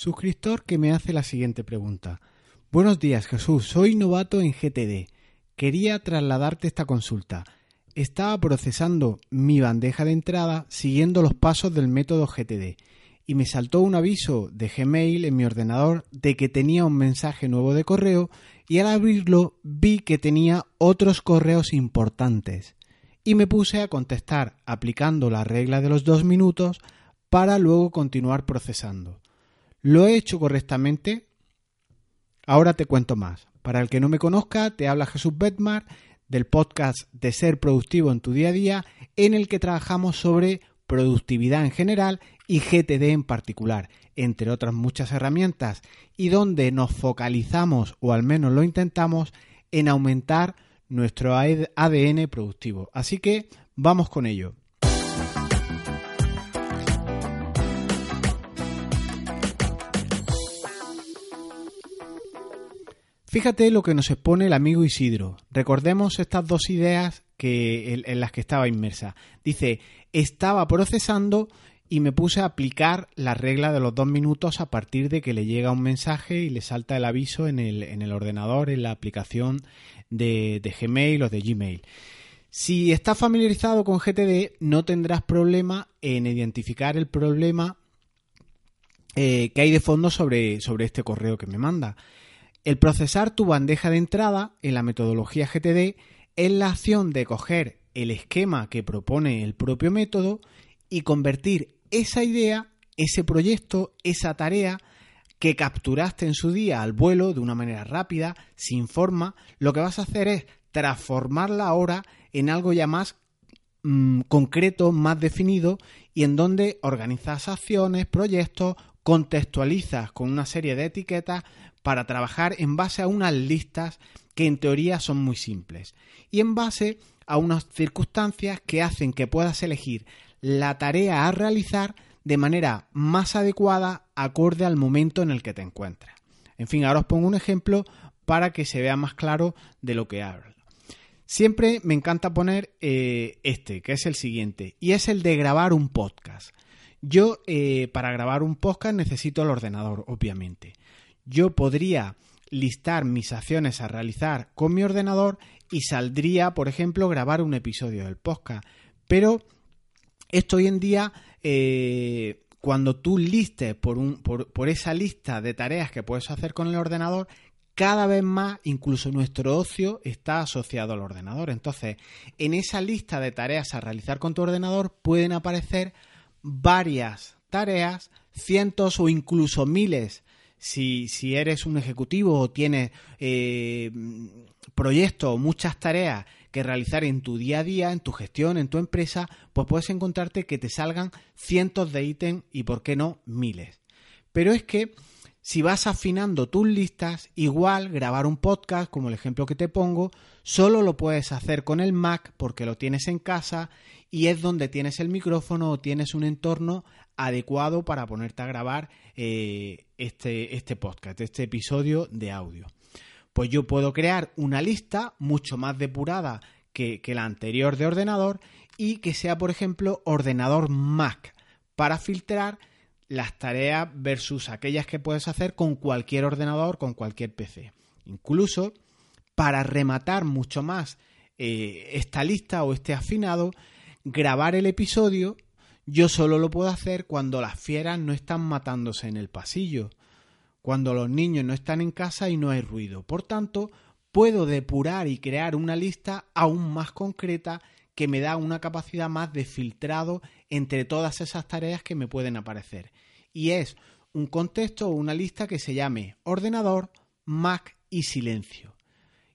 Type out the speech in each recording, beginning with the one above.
Suscriptor que me hace la siguiente pregunta. Buenos días Jesús, soy novato en GTD. Quería trasladarte esta consulta. Estaba procesando mi bandeja de entrada siguiendo los pasos del método GTD y me saltó un aviso de Gmail en mi ordenador de que tenía un mensaje nuevo de correo y al abrirlo vi que tenía otros correos importantes y me puse a contestar aplicando la regla de los dos minutos para luego continuar procesando. ¿Lo he hecho correctamente? Ahora te cuento más. Para el que no me conozca, te habla Jesús Betmar del podcast de Ser Productivo en tu día a día, en el que trabajamos sobre productividad en general y GTD en particular, entre otras muchas herramientas, y donde nos focalizamos, o al menos lo intentamos, en aumentar nuestro ADN productivo. Así que vamos con ello. Fíjate lo que nos expone el amigo Isidro. Recordemos estas dos ideas que, en, las que estaba inmersa. Dice, estaba procesando y me puse a aplicar la regla de los dos minutos a partir de que le llega un mensaje y le salta el aviso en el, en el ordenador, en la aplicación de, de Gmail o de Gmail. Si estás familiarizado con GTD, no tendrás problema en identificar el problema eh, que hay de fondo sobre, sobre este correo que me manda. El procesar tu bandeja de entrada en la metodología GTD es la acción de coger el esquema que propone el propio método y convertir esa idea, ese proyecto, esa tarea que capturaste en su día al vuelo de una manera rápida, sin forma, lo que vas a hacer es transformarla ahora en algo ya más mm, concreto, más definido y en donde organizas acciones, proyectos, contextualizas con una serie de etiquetas para trabajar en base a unas listas que en teoría son muy simples y en base a unas circunstancias que hacen que puedas elegir la tarea a realizar de manera más adecuada acorde al momento en el que te encuentras. En fin, ahora os pongo un ejemplo para que se vea más claro de lo que hablo. Siempre me encanta poner eh, este, que es el siguiente, y es el de grabar un podcast. Yo eh, para grabar un podcast necesito el ordenador, obviamente yo podría listar mis acciones a realizar con mi ordenador y saldría, por ejemplo, grabar un episodio del podcast. Pero esto hoy en día, eh, cuando tú listes por, por esa lista de tareas que puedes hacer con el ordenador, cada vez más incluso nuestro ocio está asociado al ordenador. Entonces, en esa lista de tareas a realizar con tu ordenador pueden aparecer varias tareas, cientos o incluso miles si, si eres un ejecutivo o tienes eh, proyectos o muchas tareas que realizar en tu día a día, en tu gestión, en tu empresa, pues puedes encontrarte que te salgan cientos de ítems y, por qué no, miles. Pero es que si vas afinando tus listas, igual grabar un podcast, como el ejemplo que te pongo, solo lo puedes hacer con el Mac porque lo tienes en casa y es donde tienes el micrófono o tienes un entorno adecuado para ponerte a grabar eh, este, este podcast, este episodio de audio. Pues yo puedo crear una lista mucho más depurada que, la anterior de ordenador y que sea, por ejemplo, ordenador Mac para filtrar las tareas versus aquellas que puedes hacer con cualquier ordenador, con cualquier PC. Incluso para rematar mucho más eh, esta lista o este afinado, grabar el episodio yo solo lo puedo hacer cuando las fieras no están matándose en el pasillo, cuando los niños no están en casa y no hay ruido. Por tanto, puedo depurar y crear una lista aún más concreta que me da una capacidad más de filtrado entre todas esas tareas que me pueden aparecer. Y es un contexto o una lista que se llame ordenador, Mac y silencio.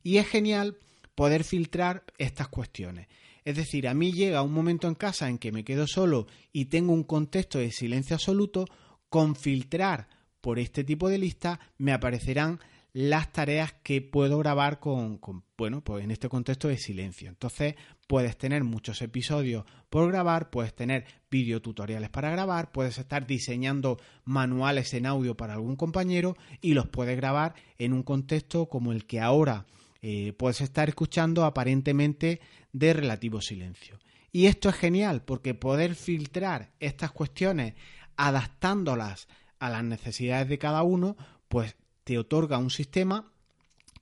Y es genial poder filtrar estas cuestiones. Es decir, a mí llega un momento en casa en que me quedo solo y tengo un contexto de silencio absoluto, con filtrar por este tipo de lista me aparecerán las tareas que puedo grabar con, bueno, pues en este contexto de silencio. Entonces puedes tener muchos episodios por grabar, puedes tener videotutoriales para grabar, puedes estar diseñando manuales en audio para algún compañero y los puedes grabar en un contexto como el que ahora eh, puedes estar escuchando aparentemente de relativo silencio. Y esto es genial porque poder filtrar estas cuestiones adaptándolas a las necesidades de cada uno, pues te otorga un sistema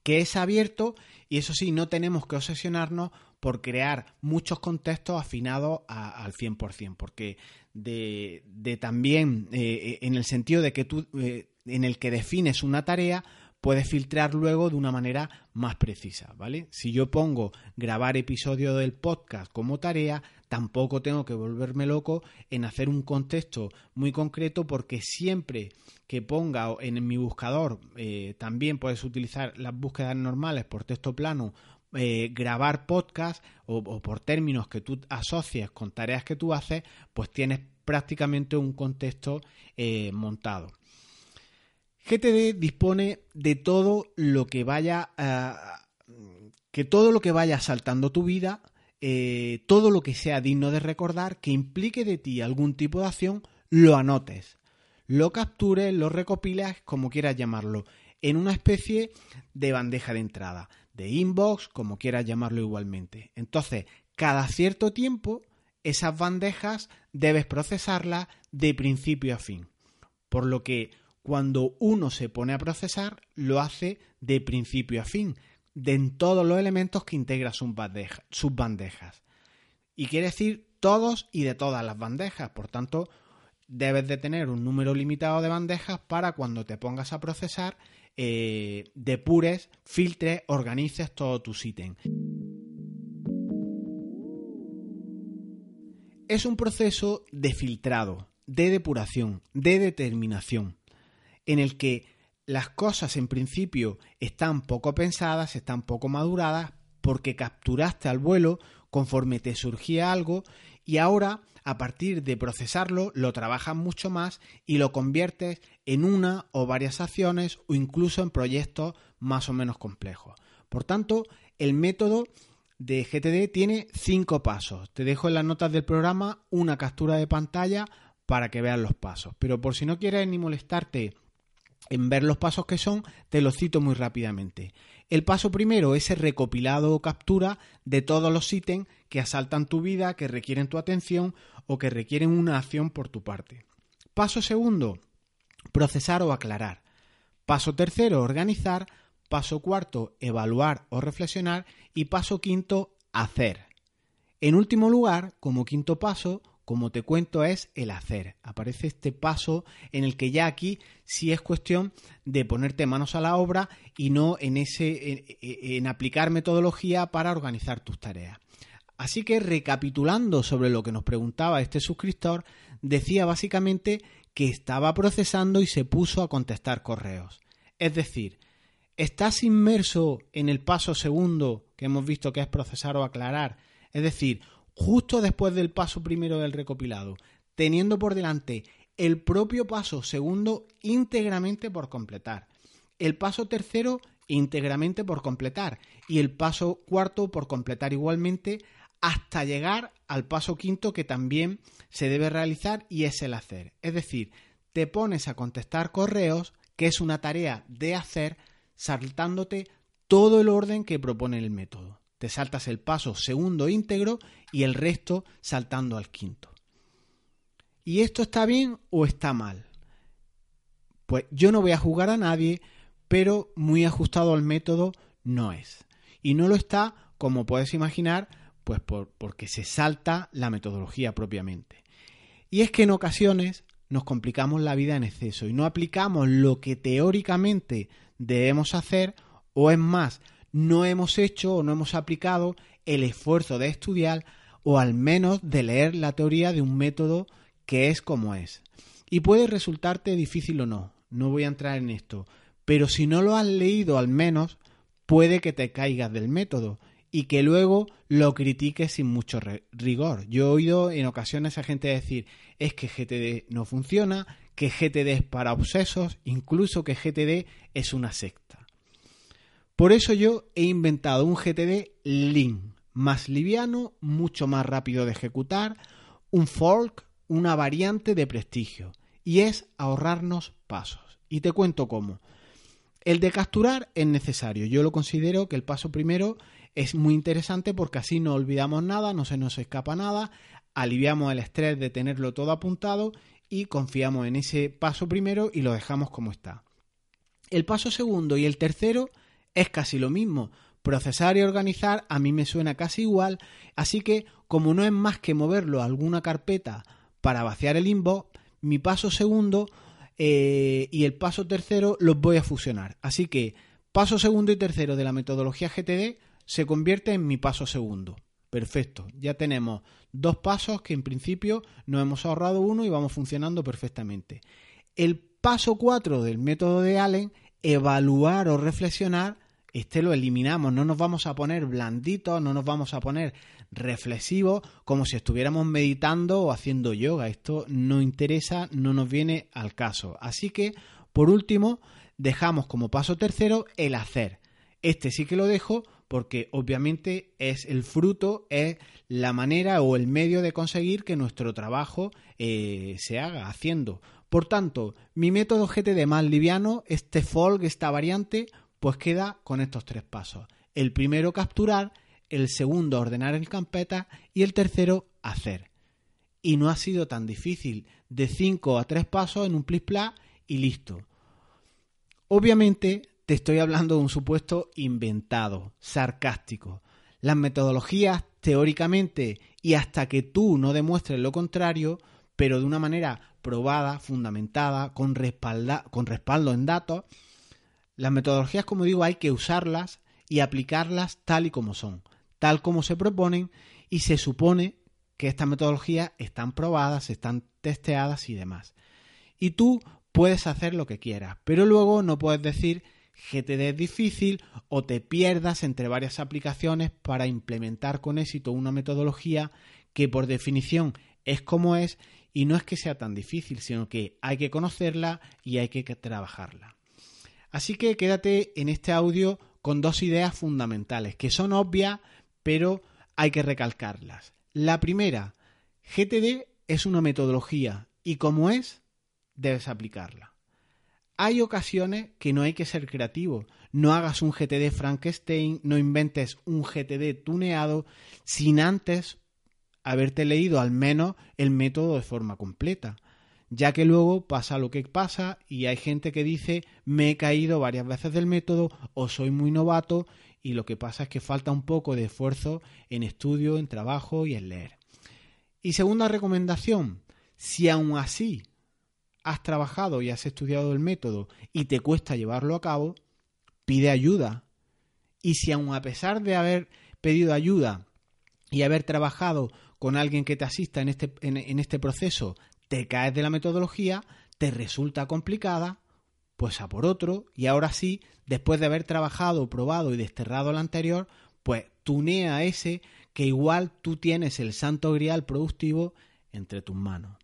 que es abierto y eso sí, no tenemos que obsesionarnos por crear muchos contextos afinados al 100%, porque de, también eh, en el sentido de que tú, eh, en el que defines una tarea, puedes filtrar luego de una manera más precisa, ¿vale? Si yo pongo grabar episodio del podcast como tarea, tampoco tengo que volverme loco en hacer un contexto muy concreto porque siempre que ponga en mi buscador, eh, también puedes utilizar las búsquedas normales por texto plano, eh, grabar podcast o, por términos que tú asocies con tareas que tú haces, pues tienes prácticamente un contexto eh, montado. GTD dispone de todo lo que vaya que todo lo que vaya saltando tu vida, eh, todo lo que sea digno de recordar, que implique de ti algún tipo de acción, lo anotes, lo captures, lo recopiles, como quieras llamarlo, en una especie de bandeja de entrada, de inbox, como quieras llamarlo igualmente. Entonces, cada cierto tiempo, esas bandejas debes procesarlas de principio a fin. Por lo que cuando uno se pone a procesar, lo hace de principio a fin, de en todos los elementos que integra sus, bandejas. Y quiere decir todos y de todas las bandejas. Por tanto, debes de tener un número limitado de bandejas para cuando te pongas a procesar, eh, depures, filtres, organices todos tus ítems. Es un proceso de filtrado, de depuración, de determinación en el que las cosas en principio están poco pensadas, están poco maduradas, porque capturaste al vuelo conforme te surgía algo y ahora a partir de procesarlo lo trabajas mucho más y lo conviertes en una o varias acciones o incluso en proyectos más o menos complejos. Por tanto, el método de GTD tiene cinco pasos. Te dejo en las notas del programa una captura de pantalla para que veas los pasos. Pero por si no quieres ni molestarte en ver los pasos que son, te los cito muy rápidamente. El paso primero es el recopilado o captura de todos los ítems que asaltan tu vida, que requieren tu atención o que requieren una acción por tu parte. Paso segundo, procesar o aclarar. Paso tercero, organizar. Paso cuarto, evaluar o reflexionar. Y paso quinto, hacer. En último lugar, como quinto paso, como te cuento, es el hacer. Aparece este paso en el que ya aquí sí es cuestión de ponerte manos a la obra y no en ese en, aplicar metodología para organizar tus tareas. Así que recapitulando sobre lo que nos preguntaba este suscriptor, decía básicamente que estaba procesando y se puso a contestar correos. Es decir, estás inmerso en el paso segundo que hemos visto que es procesar o aclarar. Es decir, justo después del paso primero del recopilado, teniendo por delante el propio paso segundo íntegramente por completar, el paso tercero íntegramente por completar y el paso cuarto por completar igualmente hasta llegar al paso quinto que también se debe realizar y es el hacer. Es decir, te pones a contestar correos, que es una tarea de hacer, saltándote todo el orden que propone el método te saltas el paso segundo íntegro y el resto saltando al quinto. ¿Y esto está bien o está mal? Pues yo no voy a jugar a nadie, pero muy ajustado al método no es. Y no lo está, como puedes imaginar, pues porque se salta la metodología propiamente. Y es que en ocasiones nos complicamos la vida en exceso y no aplicamos lo que teóricamente debemos hacer o es más, no hemos hecho o no hemos aplicado el esfuerzo de estudiar o al menos de leer la teoría de un método que es como es. Y puede resultarte difícil o no, no voy a entrar en esto, pero si no lo has leído al menos, puede que te caigas del método y que luego lo critiques sin mucho rigor. Yo he oído en ocasiones a gente decir es que GTD no funciona, que GTD es para obsesos, incluso que GTD es una secta. Por eso yo he inventado un GTD Lean, más liviano, mucho más rápido de ejecutar, un fork, una variante de prestigio, y es ahorrarnos pasos. Y te cuento cómo. El de capturar es necesario. Yo lo considero que el paso primero es muy interesante porque así no olvidamos nada, no se nos escapa nada, aliviamos el estrés de tenerlo todo apuntado y confiamos en ese paso primero y lo dejamos como está. El paso segundo y el tercero es casi lo mismo. Procesar y organizar a mí me suena casi igual, así que como no es más que moverlo a alguna carpeta para vaciar el inbox, mi paso segundo eh, y el paso tercero los voy a fusionar. Así que paso segundo y tercero de la metodología GTD se convierte en mi paso segundo. Perfecto, ya tenemos dos pasos que en principio nos hemos ahorrado uno y vamos funcionando perfectamente. El paso 4 del método de Allen, evaluar o reflexionar, este lo eliminamos, no nos vamos a poner blanditos, no nos vamos a poner reflexivos como si estuviéramos meditando o haciendo yoga. Esto no interesa, no nos viene al caso. Así que, por último, dejamos como paso tercero el hacer. Este sí que lo dejo porque obviamente es el fruto, es la manera o el medio de conseguir que nuestro trabajo eh, se haga haciendo. Por tanto, mi método GTD más liviano, este folk, esta variante, pues queda con estos tres pasos. El primero capturar, el segundo ordenar en carpeta y el tercero hacer. Y no ha sido tan difícil, de 5 a 3 pasos en un plis y listo. Obviamente te estoy hablando de un supuesto inventado, sarcástico. Las metodologías, teóricamente, y hasta que tú no demuestres lo contrario, pero de una manera probada, fundamentada, con, con respaldo en datos, las metodologías, como digo, hay que usarlas y aplicarlas tal y como son, tal como se proponen y se supone que estas metodologías están probadas, están testeadas y demás. Y tú puedes hacer lo que quieras, pero luego no puedes decir GTD es difícil o te pierdas entre varias aplicaciones para implementar con éxito una metodología que por definición es como es y no es que sea tan difícil, sino que hay que conocerla y hay que trabajarla. Así que quédate en este audio con dos ideas fundamentales, que son obvias, pero hay que recalcarlas. La primera, GTD es una metodología y como es, debes aplicarla. Hay ocasiones que no hay que ser creativo. No hagas un GTD Frankenstein, no inventes un GTD tuneado sin antes haberte leído al menos el método de forma completa ya que luego pasa lo que pasa y hay gente que dice me he caído varias veces del método o soy muy novato y lo que pasa es que falta un poco de esfuerzo en estudio, en trabajo y en leer. Y segunda recomendación, si aún así has trabajado y has estudiado el método y te cuesta llevarlo a cabo, pide ayuda. Y si aún a pesar de haber pedido ayuda y haber trabajado con alguien que te asista en este, en este proceso, te caes de la metodología, te resulta complicada, pues a por otro, y ahora sí, después de haber trabajado, probado y desterrado el anterior, pues tunea ese que igual tú tienes el santo grial productivo entre tus manos.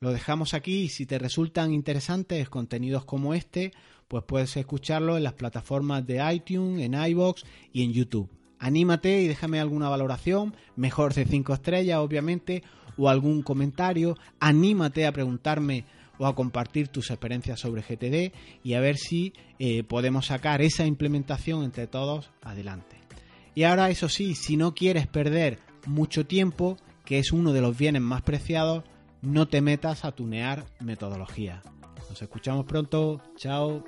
Lo dejamos aquí y si te resultan interesantes contenidos como este, pues puedes escucharlo en las plataformas de iTunes, en iBox y en YouTube. Anímate y déjame alguna valoración, mejor de 5 estrellas obviamente, o algún comentario, anímate a preguntarme o a compartir tus experiencias sobre GTD y a ver si eh, podemos sacar esa implementación entre todos adelante. Y ahora, eso sí, si no quieres perder mucho tiempo, que es uno de los bienes más preciados, no te metas a tunear metodología. Nos escuchamos pronto. Chao.